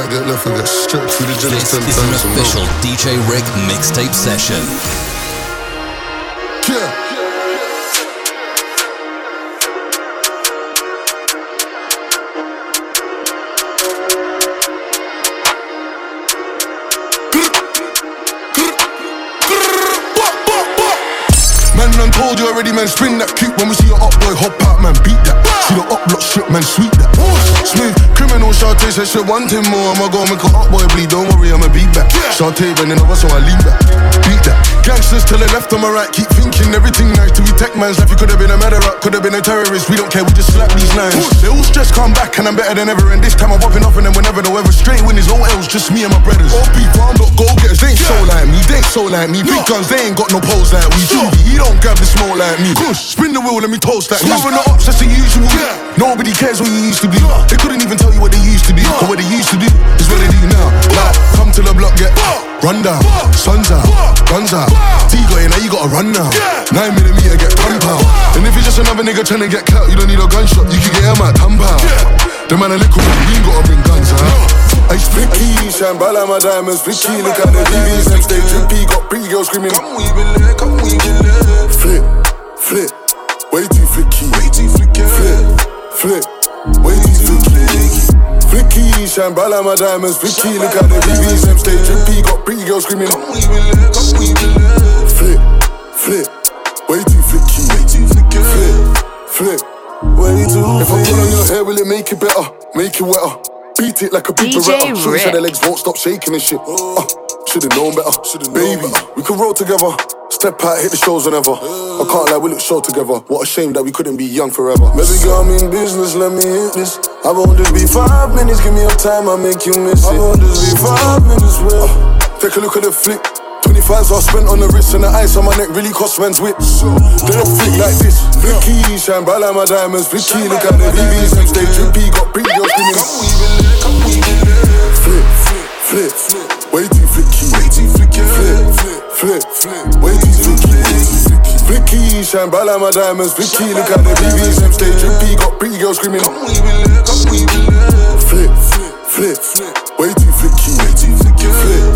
right, get left, I get stretched through the This is an official DJ Rick mixtape session. Yeah. Man, told you already, man. Spin that kick when we see a up boy hop out, man. Beat that. See the up block strip, man. Sweet that. Smooth criminal Shantae said one thing more. I'ma go make a up boy bleed. Don't worry, I'ma beat back. Shantae bending over, so I lean back. Beat that. Gangsters to the left, on my right. Keep thinking everything nice. To be tech man's life. You could have been a murderer, could have been a terrorist. We don't care, we just slap these lines. They all stress come back, and I'm better than ever. And this time I'm popping off, and then whenever the weather straight winners, no L's, just me and my brothers. All people, I'm not go getters. They ain't so like me, they ain't so like me. Big guns, they ain't got no pose like we. Judy, he don't grab the smoke like me. Push, spin the wheel, let me toast like me. Moving the ups, that's the usual. Yeah. Nobody cares what you used to be. They couldn't even tell you what they used to be. But what they used to do is what they do now. Like, come to the block, get run down. Sun's out, guns out. T got in, now you gotta run now. Nine millimeter, get gunpowder. And if you're just another nigga trying to get cut, you don't need a gunshot. You can get him at gunpowder. The man a little we ain't gotta bring guns out. I Flicky, shine bright like my diamonds. Flicky, look at the BBs next day. Drippy, got pretty girls screaming. Come it lit, come it lit. Flip, flip, way too flicky. Way too flicky. Flip, flip, way too flicky. Flicky, shine like my diamonds. Flicky, look at the BBs next day. Drippy, got pretty girls screaming. Come weave it lit, come weave it lit. Flip, flip, way too flicky. Way too flicky. Flip, flip, way too If I pull on your hair, will it make it better? Make it wetter? Beat it like a beat DJ beretta. Shorty said the legs won't stop shaking and shit. Uh, should've known better. Baby, we could roll together. Step out, hit the shows whenever. I can't lie, we look show together. What a shame that we couldn't be young forever. Maybe girl, I'm in business, let me hit this. I won't just be five minutes, give me your time, I'll make you miss it. I won't just be five minutes, with. Uh, take a look at the flick. 25s are spent on the wrist and the ice on my neck really cost man's whips. They don't flick like this. Flicky, shine bright like my diamonds. Flicky, look at the BBs next day. Drippy, got pretty girls screaming. Come weave it lit, come weave it lit. Flip, flip, flip, way too flicky. Way too flicky. Flip, flip, flip, way. Flicky, shine like my diamonds. Flicky, look at the BBs next day. Drippy, got pretty girls screaming. Come it lit, come it lit. Flip, flip, flip, way too flicky. Way too flicky. Flip,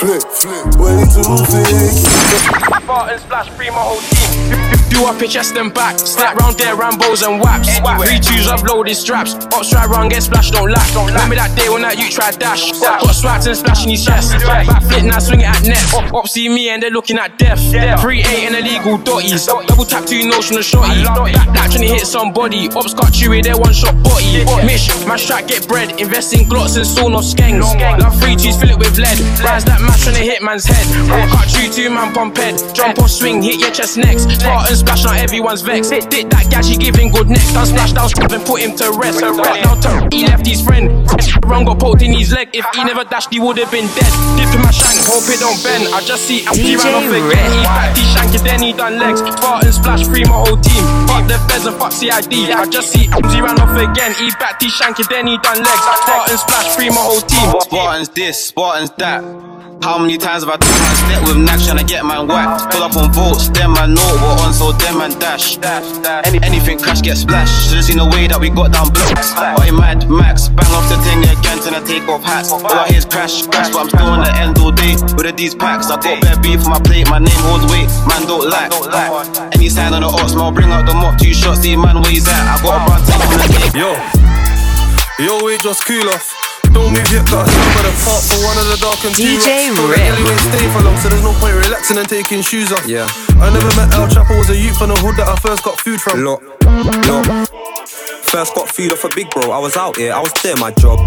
flip, flip, way too flicky. Spartan splash, free my whole team. Do up your chest and back. Step round there, Rambos and waps. Three twos, I've loaded straps. Ops try round, get splashed, don't lack. Remember that day when that you tried dash. Got swats and splashing his chest. Back flip, now swing it at net. Ops see me and they're looking at death. Three eight and illegal dotties. Double tap two notional shorty. That, that trying to hit somebody. Ops got chewy, they one shot body. Mish, my strap get bread. Invest in glots and sawn off skanks. Love three twos, fill it with lead. Rise that mash trying to hit man's head. Cut you two man pump head. Jump off swing, hit your chest next. Spartan splash, now everyone's vexed. Did that gal, she giving good next. Done splash down, strap and put him to rest. Cut down to he left his friend. Wrong got poked in his leg. If he never dashed, he would have been dead. Dip in my shank, hope it don't bend. I just see he ran off again. He backed his shank, and then he done legs. Spartan splash, free my whole team. Fuck the feds and fuck CID. I just see he ran off again. He backed his shank, and then he done legs. Spartan splash, free my whole team. Spartans this, Spartans that. How many times have I took my step with Nash trying to get man whacked? Pull up on votes, them man know we're on, so them man dash. Any, anything crash get splashed. Should've seen the way that we got down blocks. Oi, mad Max, bang off the thing again, to take off hats. All I hear is crash, crash, but I'm still on the end all day with the these packs. I got bare beef on my plate, my name holds weight, man don't lack. Any sign on the ops, man, I'll bring out the mop, two shots, see man where he's at. I got a bad time on the day. Yo, yo, we just cool off. Don't move yet, got a sound by the park for one of the dark and two DJ rocks. Told the Rip. girl stay for long, so there's no point relaxing and taking shoes off. Yeah. I never met El Chapo, was a youth from the hood that I first got food from. Look, look. First got food off a big bro. I was out here, I was doing my job.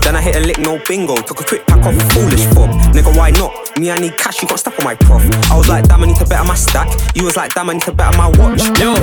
Then I hit a lick, no bingo. Took a quick pack off a foolish fob. Nigga, why not? Me, I need cash, you got stuff on my prof. I was like, damn, I need to better my stack. You was like, damn, I need to better my watch. Yo,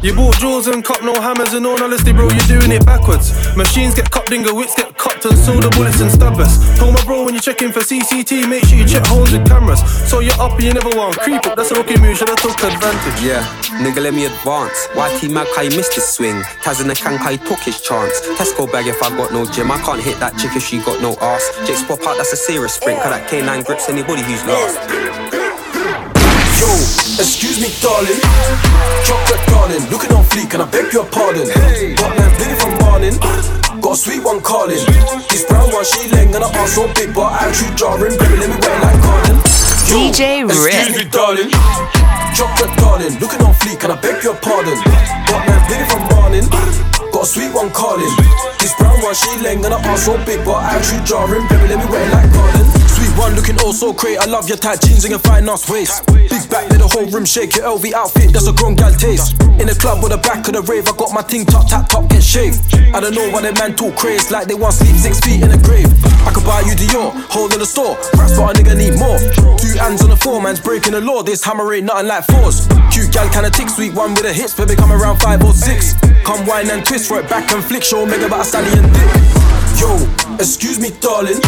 you bought jewels and cop no hammers and all honesty, bro, you're doing it backwards. Machines get cut, dingo wits get cut, and so the bullets and stabbers. Told my bro when you're checking for CCT, make sure you check holes with cameras. So you're up and you never want creep up, that's a rookie move, should've took advantage. Yeah, nigga, let me advance. YT Mag, how you missed his swing? Taz in the can, how he took his chance. Tesco bag if I got no gym. I can't hit that chick if she got no ass. Jake's pop out, that's a serious sprint. Cause that K9 grips anybody who's lost. Yo, excuse me, darling. Chocolate darling, looking on fleek, and I beg your pardon. Got man bleeding from morning. Got a sweet one calling. This brown one, she lay ass so big, but attitude jarring. Baby, let me wear like Garden. DJ Excuse Rick. me, darling. Chocolate darling, looking on fleek, can I beg your pardon? Got man bleeding from morning. Got a sweet one calling. This brown one, she leng and her ass so big, but attitude jarring. Baby, let me wear like Garden. One, looking oh so great. I love your tight jeans and your fine ass waist. Big back, let the whole room shake. Your LV outfit, that's a grown gal taste. In the club or the back of the rave, I got my ting top, tap top, get shaved. I don't know why they man talk crazy like they want sleep six feet in a grave. I could buy you Dior, hold in the store. Price, but a nigga need more. Two hands on the floor, man's breaking the law. This hammer ain't nothing like fours. Cute gal kinda tick, sweet one with the hits, baby come around five or six. Come wine and twist, it back and flick, show mega about a stallion dick. Yo, excuse me, darling.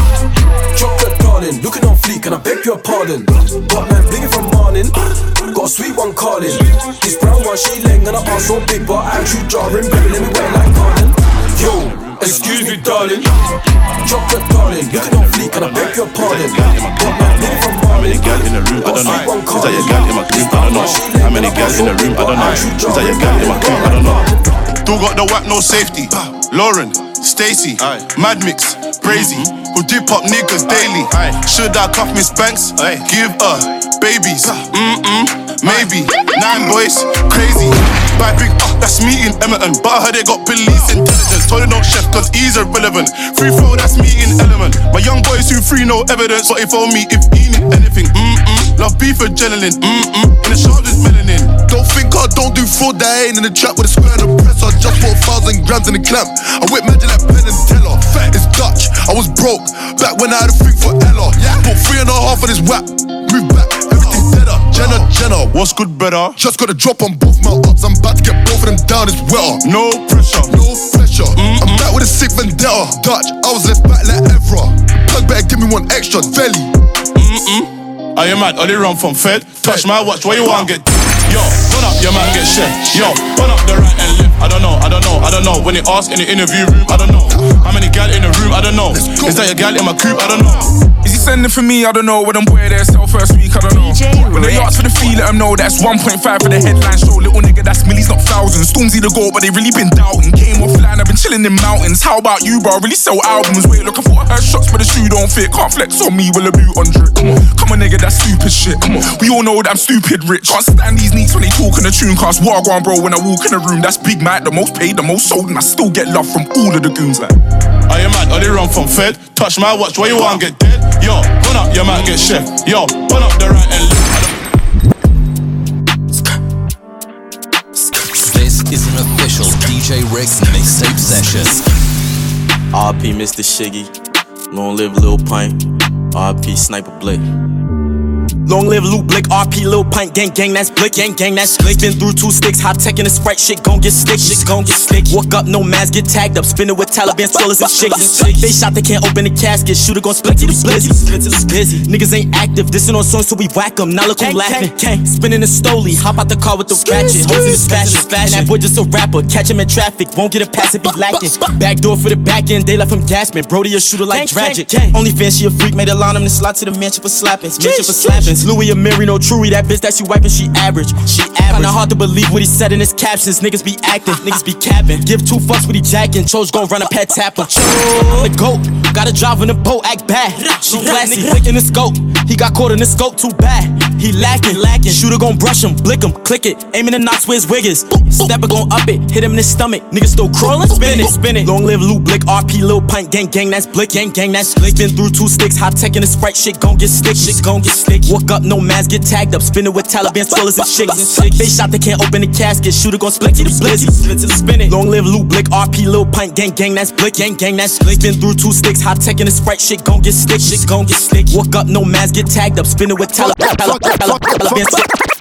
Chocolate darling, looking on fleek, can I beg your pardon? Got man blinging from morning. Got a sweet one calling. This brown one, she leng and her ass so big, but attitude jarring. Baby, let me wear like Garden. Yo, excuse me, darling. Chocolate darling, looking on fleek, can I beg your pardon? Got man blinging from morning. gal in the room, I don't know. Is that your gal in my group? I don't know. How many gal in the room? I don't know. Is that your gal in my group? I don't know. Still got the whack, no safety. Lauren, Stacy, Mad Mix, Brazy, mm-hmm. who dip up niggas daily. Should I cuff Miss Banks? Give her babies. Mm-mm, maybe. Nine boys, crazy. Buy big up, that's me in Emerton. But I heard they got police intelligence. Told they don't chef, cause he's irrelevant. Free throw, that's me in element. My young boys who free, no evidence. But if on me, if he need anything, mm-mm. Love beef adrenaline, mm-mm. In the sharp, there's melanin. Don't think I don't do fraud, that ain't in the trap with a square and a press. I just bought a thousand grams in the clamp. I whip magic like Penn and Teller. It's Dutch, I was broke. Back when I had a freak for Ella. Bought three and a half of this whack. Move back, Jenna, Jenna, what's good, better? Just got a drop on both my ups. I'm about to get both of them down, it's wetter. No pressure, no pressure. I'm back with a sick vendetta. Dutch, I was left back like Evra. Plug better give me one extra, Velly. Mm-mm. Are you mad? They run from Fed? Touch my watch, where you want to get? Yo, run up, your man get shit. Yo, run up the right and left. I don't know, I don't know, I don't know. When they ask in the interview room, I don't know. How many gal in the room? I don't know. Is that your gal in my coupe? I don't know. Is sending for me? I don't know. When I'm boy there, sell first week, I don't know. When they ask for the fee, let them know that's 1.5 for the headline show. Little nigga, that's millies, not thousands. Stormzy the goal, but they really been doubting. Came offline, I've been chilling in mountains. How about you, bro? Really sell albums. Wait, look, for thought I heard shots, but the shoe don't fit. Can't flex on me with a boot on drip. Come on, come on, nigga, that's stupid shit. Come on, we all know that I'm stupid rich. Can't stand these neeks when they talk in the tune cast. What I go on, bro, when I walk in the room, that's Big Mike, the most paid, the most sold, and I still get love from all of the goons. Like, Are you mad? Or they run from Fed? Touch my watch, where you wanna get dead? Yo, run up, your man get chef. Yo, run up the right and left. This is an official DJ Rick mixtape session. RP Mr. Shiggy. Long live Lil Pint. RP Sniper Blake. Long live Luke Blick, RP Lil Pint, gang gang, that's Blick, gang gang, that's Blick. Been through two sticks, hot tech in a sprite, shit gon' get stick, shit gon' get stick. Walk up, no mask, get tagged up, spinning with Taliban swellers and chicks. They shot, they can't open the casket, shooter gon' split busy. Split it's busy. Niggas ain't active, dissing on songs so we whack 'em. Now look who laughing. Spinning the stoley, hop out the car with the ratchet, hoes in his fashion. And that boy just a rapper, catch him in traffic, won't get a pass if he lacking. Back door for the back end, they left him gasping. Brody a shooter like Dragic. Only fan she a freak, made a line him to slot to the mansion for slappings, mansion for slappings. Louis and Mary, no truey, that bitch that she wiping, she average. She average. Kinda hard to believe what he said in his captions. Niggas be acting, niggas be capping. Give two fucks what he jacking. Chose gon' run a pet tapper. I'm the goat, gotta drive in the boat, act bad. She classy, flicking the scope. He got caught in the scope, too bad. He lacking, lacking. Shooter gon' brush him, blick him, click it. Aiming the knots where his wig is. Stepper gon' up it, hit him in his stomach. Niggas still crawling, spin it, spin it. Long live Lou Blick, RP Lil Pint, gang gang, that's blick, gang gang, that's blick. Been through two sticks, hot tech in the sprite, shit gon' get stick, shit gon' get stick. Walk up, no mask, get tagged up, spinning with Taliban swellers and chicks. They shot, they can't open the casket. Shooter gon' split till the blizzy, split the spin it. Long live Lou Blick, RP Lil Pint, gang gang, that's blick, gang gang, that's blick. Been through two sticks, hot tech in the sprite, shit gon' get stick, shit gon' get stick. Walk up, no mask, get tagged up, spinning with Taliban.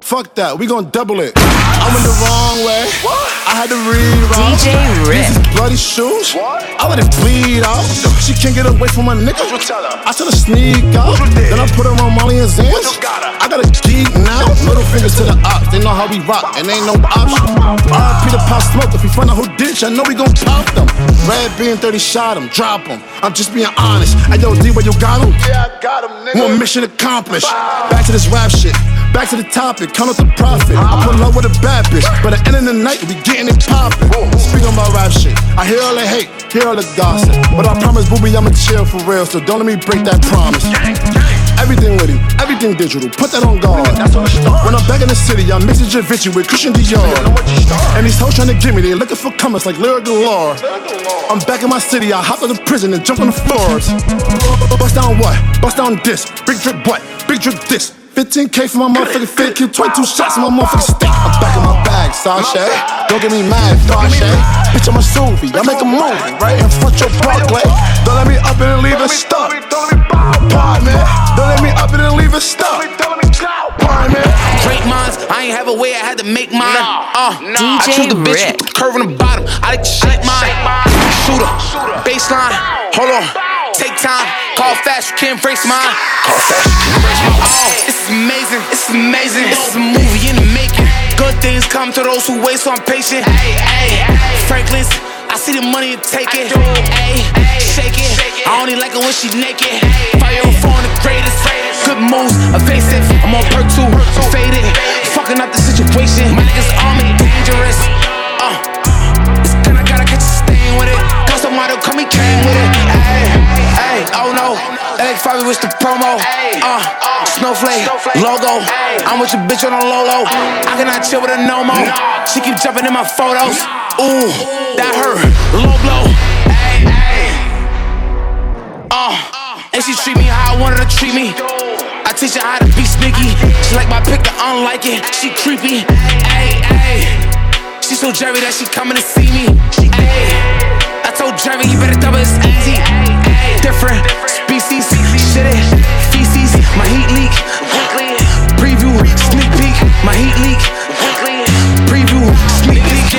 Fuck that, we gon' double it. I went the wrong way. What? I had to reroute. DJ Rick. These bloody shoes. I let it bleed out. She can't get away from my nigga. I tell her sneak out. Then I put her on Molly and Xans. I got a geek now. Middle fingers to the ops. They know how we rock, and ain't no option. RP the Pop Smoke. If we find out who ditch, I know we gon' pop them. Red being 30 shot him, drop him. I'm just being honest. Hey yo, D, where you got him? Yeah, I got him, nigga. One mission accomplished. Back to this rap shit. Back to the topic, count up the profit. I put love with a bad bitch, but at the end of the night, we getting it poppin'. Speaking about rap shit, I hear all the hate, hear all the gossip. But I promise, booby, I'ma chill for real, so don't let me break that promise. Everything litty, everything digital, put that on guard. When I'm back in the city, I'm mixing Javinci with Christian Dior. And these hoes trying to get me, they looking for comments like Lyric Galore. I'm back in my city, I hopped out of prison and jumped on the floors. Bust down what? Bust down this. Big drip what? Big drip this. 15k for my motherfucking fit, kill 22 shots in my motherfucking stick. I'm back in my bag, Sasha. Don't get me mad, Fasha. Bitch, I'm a Suvi, I make a movie right in front your Broadway. Don't let me up and leave it stuck. Pardon me. Don't let me up and then leave it stuck. Pardon me. Great minds, I ain't have a way, I had to make mine. Uh, I choose the bitch with the curve on the bottom. I like to shake mine. Shooter, baseline, hold on, take time. Call fast, you can't brace mine. Call fast, Oh, this is amazing, this is amazing. This is a movie in the making. Good things come to those who wait, so I'm patient. Hey, Franklin's, I see the money and take it. Hey, shake it. I only like it when she naked. Fire on phone, the greatest. Good moves, evasive. I'm on perk two, faded. Fucking up the situation. My niggas on me, dangerous. Uh, it's gonna gotta catch a stain with it. Got some model, come me came with it. Hey, hey, oh no. LX5 with the promo. Uh, snowflake, logo. I'm with your bitch on a low low. I cannot chill with a no mo. She keep jumping in my photos. Ooh, that hurt. Low blow. Hey. Uh, and she treat me how I want her to treat me. I teach her how to be sneaky. She like my pick, but I don't like it. She creepy. Hey, hey. She so Jerry that she coming to see me. Hey, I told Jerry you better double it's easy. Different species, shit it, feces. My heat leak. Preview, sneak peek. My heat leak. Preview, sneak peek.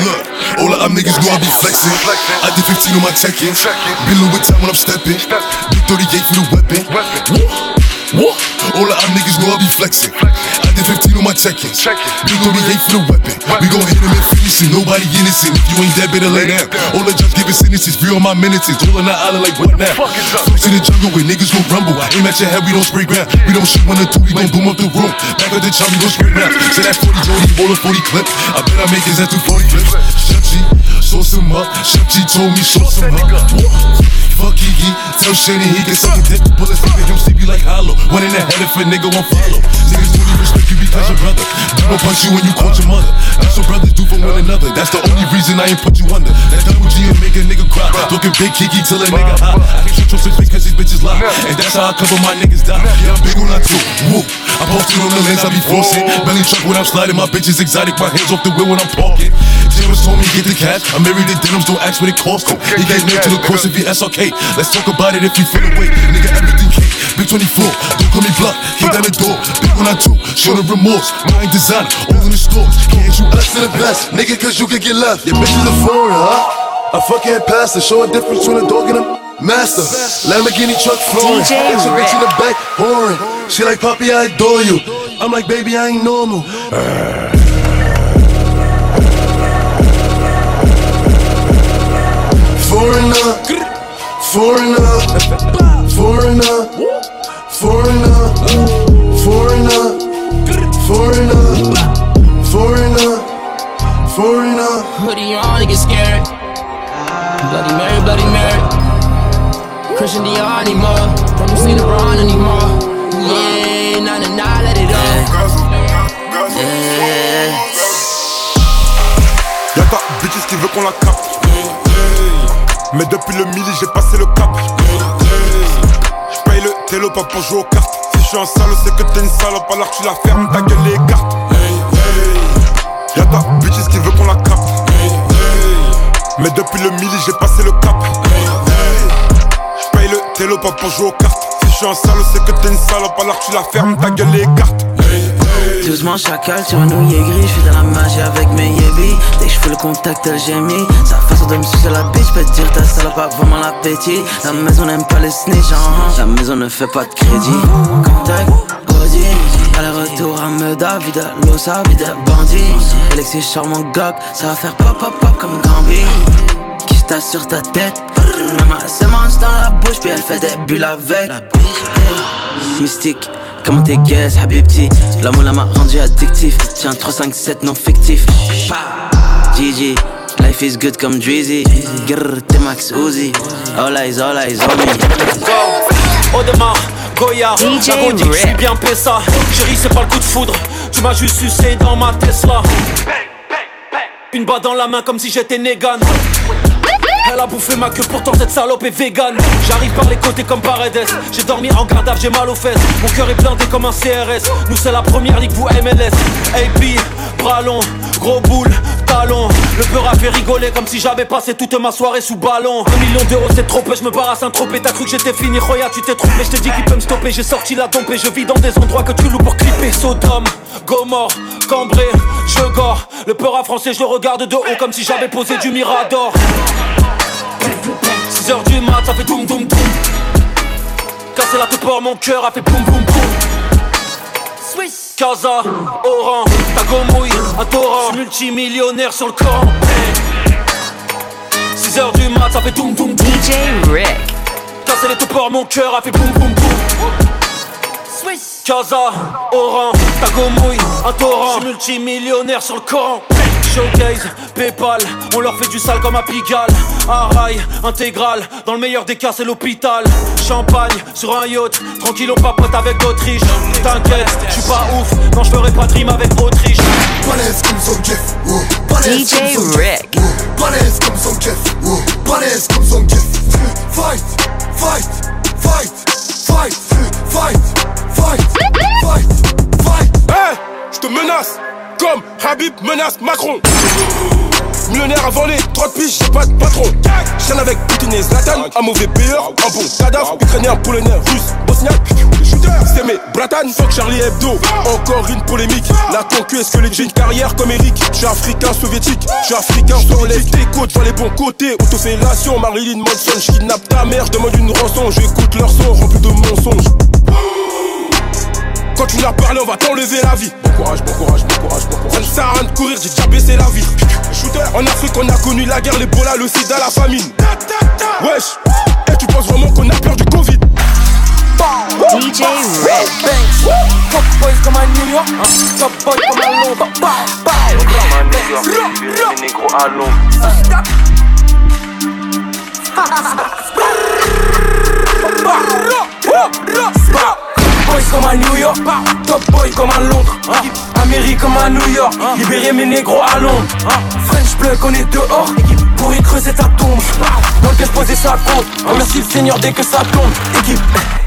Look, all of them niggas know I be flexing. I did 15 on my check-in. Been with time when I'm stepping. Big 38 for the weapon. Woo. All of them niggas know I be flexing. I did 15 on my check-in. Big 38 for the weapon. We gon' hit him and finish it. Nobody innocent. If you ain't dead, better lay down. All the judge giving sentences. Free on my minutes. All on the island like what now? Folks in the jungle where niggas gon' rumble. Aim at your head, we don't spray ground. We don't shoot one or two, we gon' boom up the room. Back of the chop, we gon' spray round. Say that 40 Jody, roll a 40 clip. I bet I make his head to 40 clips. Sauce him up. G told me sauce him up. Fuck Kiki, tell Shady he can suck a dick. Bullets to him, sleepy like hollow. One in the head if a nigga won't follow. Niggas only respect you because your brother. People punch you when you caught your mother. That's what brothers do for one another. That's the only reason I ain't put you under. That double G will make a nigga cry. Talking big Kiki till a nigga hot. I can't shoot some because these bitches. And that's how I cover my niggas die. Yeah, I'm big on that too. Woo. I posted on the lens, I be forcing. Belly truck when I'm sliding. My bitches exotic. My hands off the wheel when I'm parking. James told me get the cash. I'm married to denims, don't ask what it costs. He gave me to the course if he SRK. Let's talk about it if you feel away. Nigga, everything cake. Big 24, don't call me block. Kick down the door. Big one I two, show the remorse. Mind design, all in the stores. Can't you us to the best, nigga, cause you could get left. Your bitch is a foreigner, huh? A fucking to show a difference between a dog and a master. Lamborghini truck flooring. It's a bitch in the back, pouring. She like, Poppy, I adore you. I'm like, baby, I ain't normal. Foreigner, foreigner, foreigner, qui veut qu'on la capte. Mais depuis le midi, j'ai passé le cap. J'paye le télo pas pour jouer aux cartes. Si je suis un c'est que t'es une salope, alors tu la fermes, ta gueule les cartes. Y'a ta bitches qui veut qu'on la capte. Mais depuis le midi, j'ai passé le cap. J'paye le télo pas pour jouer aux cartes. Si je suis un c'est que t'es une salope, alors tu la fermes, ta gueule les cartes. Doucement chacal sur un nouillet gris, suis dans la magie avec mes yébis Dès que je fais le contact elle gémit. Sa façon de me sucer la bitch, peut dire ta salope a vraiment l'appétit La maison n'aime pas les snitch, hein. la maison ne fait pas de crédit. Contact, Audi, aller-retour à Meda, vide Losa, vide bandit Alexis charmant gog, ça va faire pop pop pop comme Gambi Qui sur ta tête? Maman se mange dans la bouche puis elle fait des bulles avec. Mystique Comment t'es guess, Habibti L'amour là m'a rendu addictif Tiens 3, 5, 7 non fictif la life is good comme Drizzy. Grrr, t'es Max Uzi. All eyes, all eyes on me. Audemars, Goya, DJ la go dit que je suis bien Pessa. Chérie, c'est pas le coup de foudre, tu m'as juste sucé dans ma Tesla. Une balle dans la main comme si j'étais Negan. Elle a bouffé ma queue, pourtant cette salope est vegan. J'arrive par les côtés comme Paredes. J'ai dormi en garde j'ai mal aux fesses. Mon cœur est blindé comme un CRS. Nous, c'est la première ligue, vous MLS. AP, bras long, gros boule, talon. Le peur a fait rigoler comme si j'avais passé toute ma soirée sous ballon. Un million d'euros, c'est trop peu, je me barre à Saint-Tropez. T'as cru que j'étais fini, Roya, tu t'es trompé. Je t'ai dit qu'il peut me stopper, j'ai sorti la dompe et je vis dans des endroits que tu loues pour clipper. Sodome, Gomorre, Cambré, je gore. Le peur à français, je regarde de haut comme si j'avais posé du Mirador. 6h du mat, ça fait doum doum doum. Casser la pour mon cœur a fait boum boum boum. Swiss, Casa, Oran, Tagomouille, un torrent. Multimillionnaire sur le camp. 6h du mat, ça fait doum doum doum. DJ Rick. Casser les pour mon cœur a fait boum boum boum. Swiss, Casa, Oran, Tagomouille, un torrent. Multimillionnaire sur le camp. Showcase, Paypal, on leur fait du sale comme à Pigalle. Arail, intégral, dans le meilleur des cas c'est l'hôpital. Champagne, sur un yacht, tranquille on papote avec d'Autriche. T'inquiète, j'suis pas ouf, non j'ferai pas de rime avec Autriche. Balèze comme son Jeff, oh. Balèze DJ comme son Jeff, Rick. oh. Balèze comme son Jeff, oh. Balèze comme son Jeff. Fight, fight, fight, fight, fight, fight, fight, fight. Hey, je te menace comme Habib menace Macron. Millionnaire à voler, 30 piges, j'ai pas de patron. Chaîne avec Poutine et Zlatan, un mauvais payeur, un bon cadavre, ukrainien, polonais, russe, bosniaque. C'est mes bratan, fuck Charlie Hebdo. Encore une polémique. La concu, est-ce que les une carrière comme Eric? Je suis africain soviétique, je suis africain soviétique. Tes côtes, vois les bons côtés. Autofellation, Marilyn Manson. Je kidnappe ta mère, je demande une rançon. J'écoute leur son rempli de mensonges. Quand tu n'as parlé, on va t'enlever la vie. Bon courage, bon courage, bon courage, bon courage. Ça ne sert à rien de courir, j'ai déjà baissé la vie. Shooter. En Afrique, on a connu la guerre, l'Ebola, le sida, la famine. Wesh, et tu penses vraiment qu'on a peur du Covid? DJ Rick. Top boys comme à New York, hein. top boys comme à Londres. Les négros à Londres. Boys comme à New York, top boy comme à Londres. Amérique comme à New York, libérer mes négros à Londres. French Plug, on est dehors pour y creuser sa tombe. Dans le cache poser sa compte. Remercie le Seigneur dès que ça tombe. Équipe,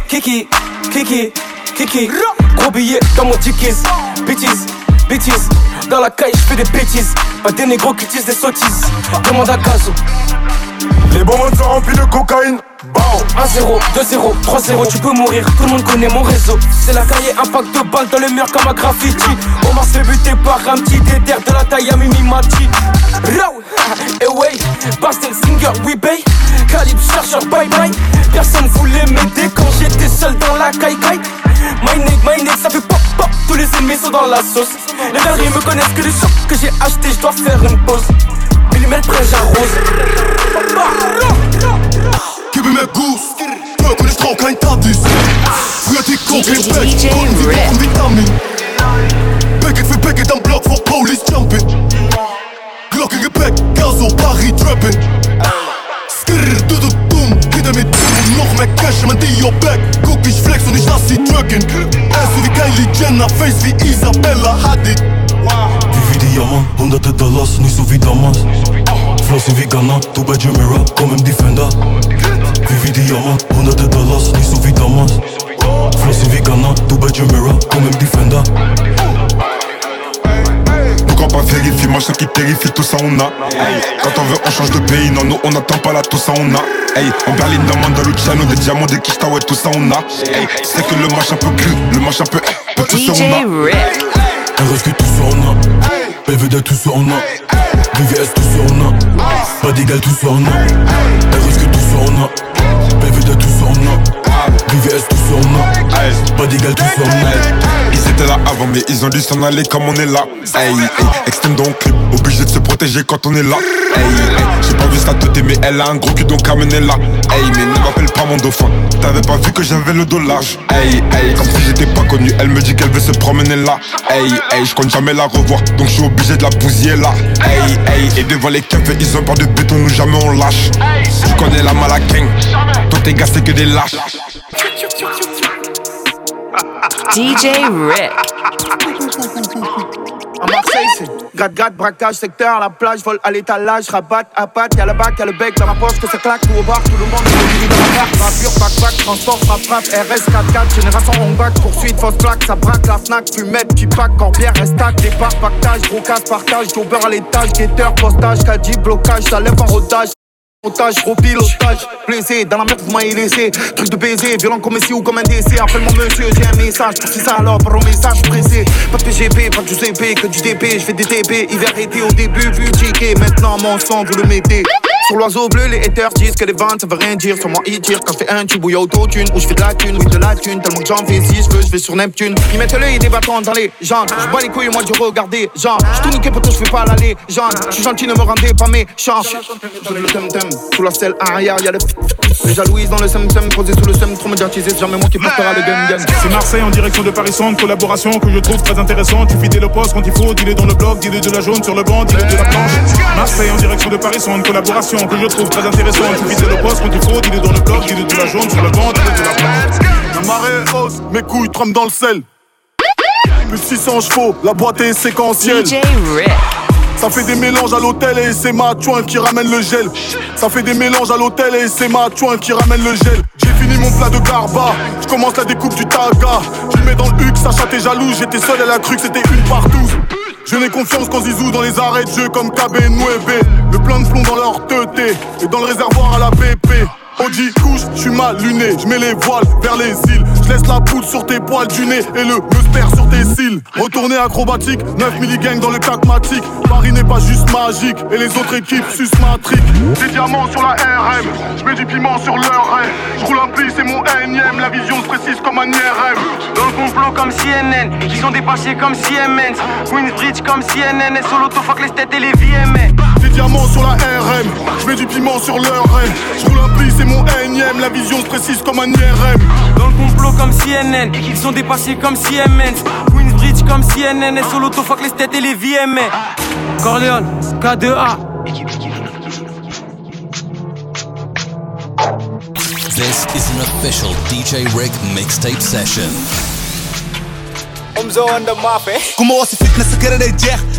Kiki, Kiki, Kiki. Gros billet dans mon ticket. Bêtise, bêtise. Dans la caille, je fais des bêtises. Pas des négros qui utilisent des sottises. Demande à Gazo. Les bonbons sont remplis de cocaïne. Bao 1-0, 2-0, 3-0, tu peux mourir, tout le monde connaît mon réseau. C'est la cahier, impact de balle dans le mur comme un graffiti. Omar se fait buter par un petit déter de la taille à Mimi Mati. Et ouais, Bastel Singer, we bay. Calibre chercheur, bye bye. Personne voulait m'aider quand j'étais seul dans la caille caille. My neck, my neck, ça fait pop pop, tous les ennemis sont dans la sauce. Les derniers me connaissent que les chocs que j'ai acheté, je dois faire une pause. Millimètre près, j'arrose. Gib mir mehr Goose. Work und ich trau kein Tatis. Früher die Coke im Bett, DJ konnten sie brauchen Vitamin. Packet für Packet am Block vor Police Jumping. Glocke Gepäck, Gaso, Paris Trapping. Skrrr, du du dumm, hinter mir dumm. Noch mehr Cash, mein Dio Back. Guck, ich flex und ich lass sie drücken. Ass wie Kylie Jenner, Face wie Isabella Hadid diamant Honda tête Dallas, ni sous vidamas Flossing Vigana, hein. two badge Mira, quand même Defender Vivi diamant, Honda tête Dallas, ni sous vidamas Flossing Vigana, hein. two badge Mira, quand même Defender pas vérifier, machin qui terrifie, tout ça on a. Hey. Quand on veut, on change de pays, non, nous on n'attend pas là, tout ça on a. Hey. En Berlin, dans Mandaluciano, des diamants, des kishta, ouais, tout ça on a. Hey. C'est que le machin peut cru, le machin peut, peut tout ça on a. RSQ, tout ça on a. PVD tout sur BVS tout sur en Pas d'égal tout sur en a RSQ tout sur en tout sur VVS, tout. Pas d'égal, tout a. Ils étaient là avant, mais ils ont dû s'en aller comme on est là. Hey, hey, extend dans le clip, obligé de se protéger quand on est là. Hey, hey, j'ai pas vu ça te mais elle a un gros cul donc amené là. Hey, mais ne m'appelle pas mon dauphin, t'avais pas vu que j'avais le dos large. Hey, hey, comme si j'étais pas connu, elle me dit qu'elle veut se promener là. Hey, hey, je compte jamais la revoir, donc je suis obligé de la bousiller là. Hey, hey, et devant les keufs, ils ont peur de béton, nous jamais on lâche. Je connais la mal à gang, toi tes gars c'est que des lâches. DJ Rick. À Marseille, braquage, secteur, la plage, vol à l'étalage, rabat, à patte, y'a le bac, y'a le bec dans ma poche, que ça claque, tout au bar, tout le monde est dans ma carte, rappure, bac, bac, transport, frappe, frappe, RS 4-4, génération on back, poursuite, fausse plaque, ça braque, la Fnac, fumette, qui pack, Corbière, restac, départ, pactage, gros casse, partage, beurre à l'étage, guetteur, postage, caddie, blocage, ça lève en rodage. Otage, gros pilotage, blessé, dans la merde vous m'avez laissé. Truc de baiser, violent comme ici ou comme un décès. Appelle-moi monsieur, j'ai un message, c'est ça alors par message pressé. Pas de PGP, pas de UCP, que du DP Je fais des TP, hiver été au début, vu Maintenant mon sang vous le mettez sur l'oiseau bleu, les haters disent que les ventes ça veut rien dire. Sur moi, ils tirent quand je fais un tube ou y'a autotune. Ou je fais de la thune, oui, de la thune. Tellement que j'en fais si je veux, je vais sur Neptune. Ils mettent l'œil des bâtons dans les jambes. Je bats les couilles, moi, je regarder. Genre, je tout niqué pour toi, je fais pas l'aller. Genre, je suis gentil, ne me rendez pas méchant. Le tem-tem, sous la selle arrière, y'a le les jalouises dans le sem-sem, posé sous le sem, trop médiatisé, jamais moi qui portera le gun gun. C'est Marseille en direction de Paris Centre, collaboration que je trouve très intéressante. Tu fidèle le poste quand il faut, dis-le dans le blog, dis-le de la jaune sur le banc, dis-le de la planche. Marseille en direction de Paris Centre, collaboration que je trouve très intéressante. Tu fidèle le poste quand il faut, dis-le dans le blog, dis-le de la jaune sur le banc, dis-le de la planche. La marée est hausse, mes couilles trempent dans le sel. Plus 600 chevaux, la boîte est séquentielle. DJ. Ça fait des mélanges à l'hôtel et c'est ma chouin qui ramène le gel. Ça fait des mélanges à l'hôtel et c'est ma chouin qui ramène le gel. Fini mon plat de garba, je commence la découpe du taga. Je le mets dans le huc, Sacha t'es jaloux, j'étais seul, elle a cru que c'était une partout. Je n'ai confiance qu'en Zizou dans les arrêts de jeu comme KB Nueve. Le plein de plomb dans leur teuté et dans le réservoir à la BP. Audi couche, je suis mal luné, je mets les voiles vers les îles. Je laisse la poudre sur tes poils du nez et le musper sur tes cils. Retourner acrobatique, 9 milligangs dans le cacmatique. Paris n'est pas juste magique et les autres équipes susmatriques. Des diamants sur la RM, je mets du piment sur leur raie. Je roule un pli, c'est mon énième, la vision se précise comme un IRM. Dans le complot comme CNN, ils sont dépassés comme Siemens. Queensbridge comme CNN, et solo fuck les têtes et les VMA. Des diamants sur la RM, je mets du piment sur leur raie. Je roule un pli, c'est mon énième, la vision se précise comme un IRM. Dans le complot comme CNN, ils sont dépassés comme Siemens. Queensbridge comme CNN, et solo fuck les têtes et les VMA. Corleone, K2A. This is an official DJ Rick mixtape session. Kom maar, was fitness,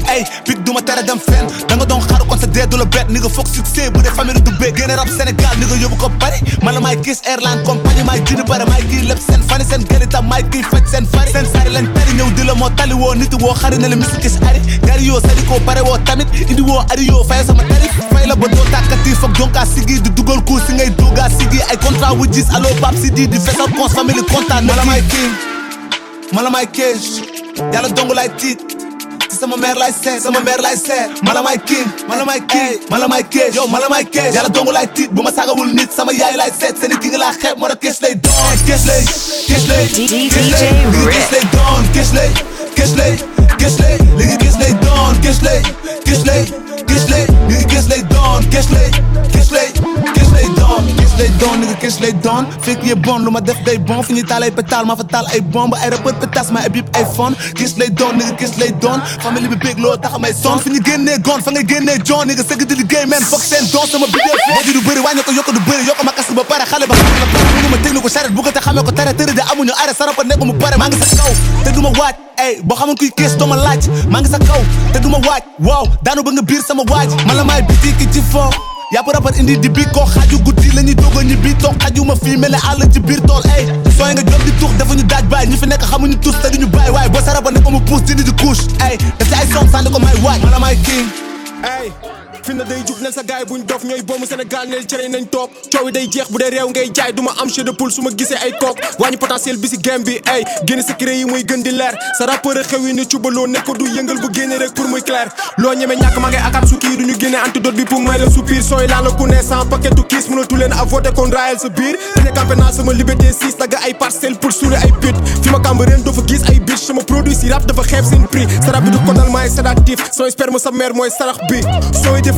ik ken het jecht. Ey, big doe me terre dan fan. Dan ga dan gaan, want dead door de bed. Nigga, fuck succes, boede family do big. Gen rap Senegal, nigga, je op party. Man, my kiss airline compagnie, my junior para my key lips and funny. Sen get it up, my key fits and funny. Sen silent, tari, nyau dilo mo tali wo. Niti wo, khari nele music is ari. Gari yo, sadi ko pare wo tamit. Indi wo, ari yo, fire sama tari. Fire bodo takati, fuck jonka sigi. Du dugol ku, singay duga sigi. I contra with this, allo pap CD. The face of cons, family contact. Mala my king. Mala my cage. Yàlla dongo lay tiit sama mère lay seet sama mère lay seet mala may king mala king mala kees yow mala kees yàlla dongo lay tiit bu ma saagawul nit sama yaay lay seet seen ki nga laa xeeb moo tax kees lay doon kees lay kees lay kees lay. Kees lay doon kees lay kees lay kees lay. Lay doon kees lay kees lay kees lay. Léegi kees lay doon kees lay lay doon kees lay doon nigga kees lay doon fekk ye bon lu ma def day bon fi ñu taal ay pétale ma fa taal ay bomb ay rappeur pétas ma ay bip ay fon kees lay doon nigga kees lay doon famille bi bég loo tax may son. Fi ñu génnee gon fa nga génnee jon nigga sëgg di liggéey man foog seen don sama bidee fi ji du bëri wàññi ko yokk du bëri yokk ma kas ba pare xale ba la pare mënu ma technique ko charrette bu ko te xamee ko tere tëri de amuñu arrêt sarapa nekk mu pare. Maa ngi sa kaw te du ma waaj. Ey boo xamoon kuy kees doo ma laaj. Maa ngi sa kaw te du ma waaj. Waaw daanu ba nga biir sama waaj. Man la maay biti ki ci foo yàpp rapport indi di bi koo xaaju guddi la ñuy doog a ñibbi toog xaju ma fii mel ne àll ci biir tool ey sooy nga jóg di tuux dafa ñu daaj bàyyi ñi fi nekk xamuñu tus te duñu bàyyi waaye boo sa rapport ne ko mu puus dindi di couche ey daf ci ay som sànni ko may waaj la may king. Ay fi na day jug nel sa gaay buñ dof ñooy boomu Sénégal neel cere nañ toog. Coow day jeex bu dee réew ngay jaay duma am chef de poule su ma gisee ay kook. Wàññi potentiel bi si game bi ay sa rappeur a xew yi ni cubaloo nekk ko du yëngal bu génne pour muy clair. Loo ñeme ñàkk ma ngay akaat su kii duñu génne antidote bi pour may la soupir. Sooy laan la ku ne sans paquetu kiis mënatu leen a voté kon raayal biir. Dañu campé naa sama liberté 6 dagga ay parcelle pour suuli ay pit. Fi ma kàmb ren doo gis ay bitch sama produit si rap dafa xeeb seen prix. Sa rap sa mère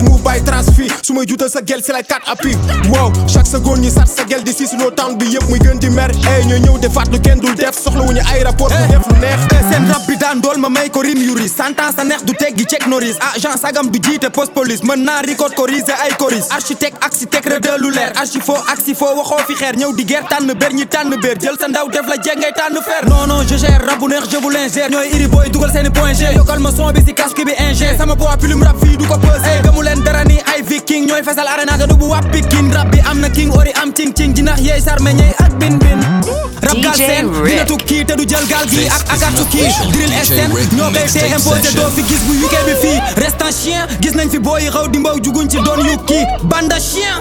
def bàyyi trace fii su may juutal sa gel si lay 4 appui wow. Chaque seconde ñi sat sa gel di si sunoo town bi yëpp muy gën di mer. Ey ñooy ñëw defaat lu kenn dul def. Soxla wuñu ay rapport bu def lu neex. Seen rap bi daan dool ma may ko rim yu ris sentence sa neex du teggi check noris. Agent sagam du jiite post police. Mën naa record corrigé ay coris architecte architecte rëdd lu leer. Archifo axifo waxoo fi xeer. Ñëw di guerre tànn bér ñi tànn bér jël sa ndaw def la jeg ngay tànn fer. Non non je gère. Rap bu neex je vous l'ingère. Ñooy iri booy dugal seeni point G. Yokkal ma son bi si casque bi ingé sama poids plume rap fii du ko leen dara ni ay viking ñooy fesal arena te du bu wàpp pikin rap bi am na king ori am ting ting jinax yeey sarme ñey ak bin bin. Rap gal seen dina tukki te du jël gaal gi ak akatu kii. drill SN ñoo koy tee imposé doo fi gis bu UK bi fii. Restant chien gis nañ fi booyi xaw di mbaw juguñ ci doon yu kii banda chien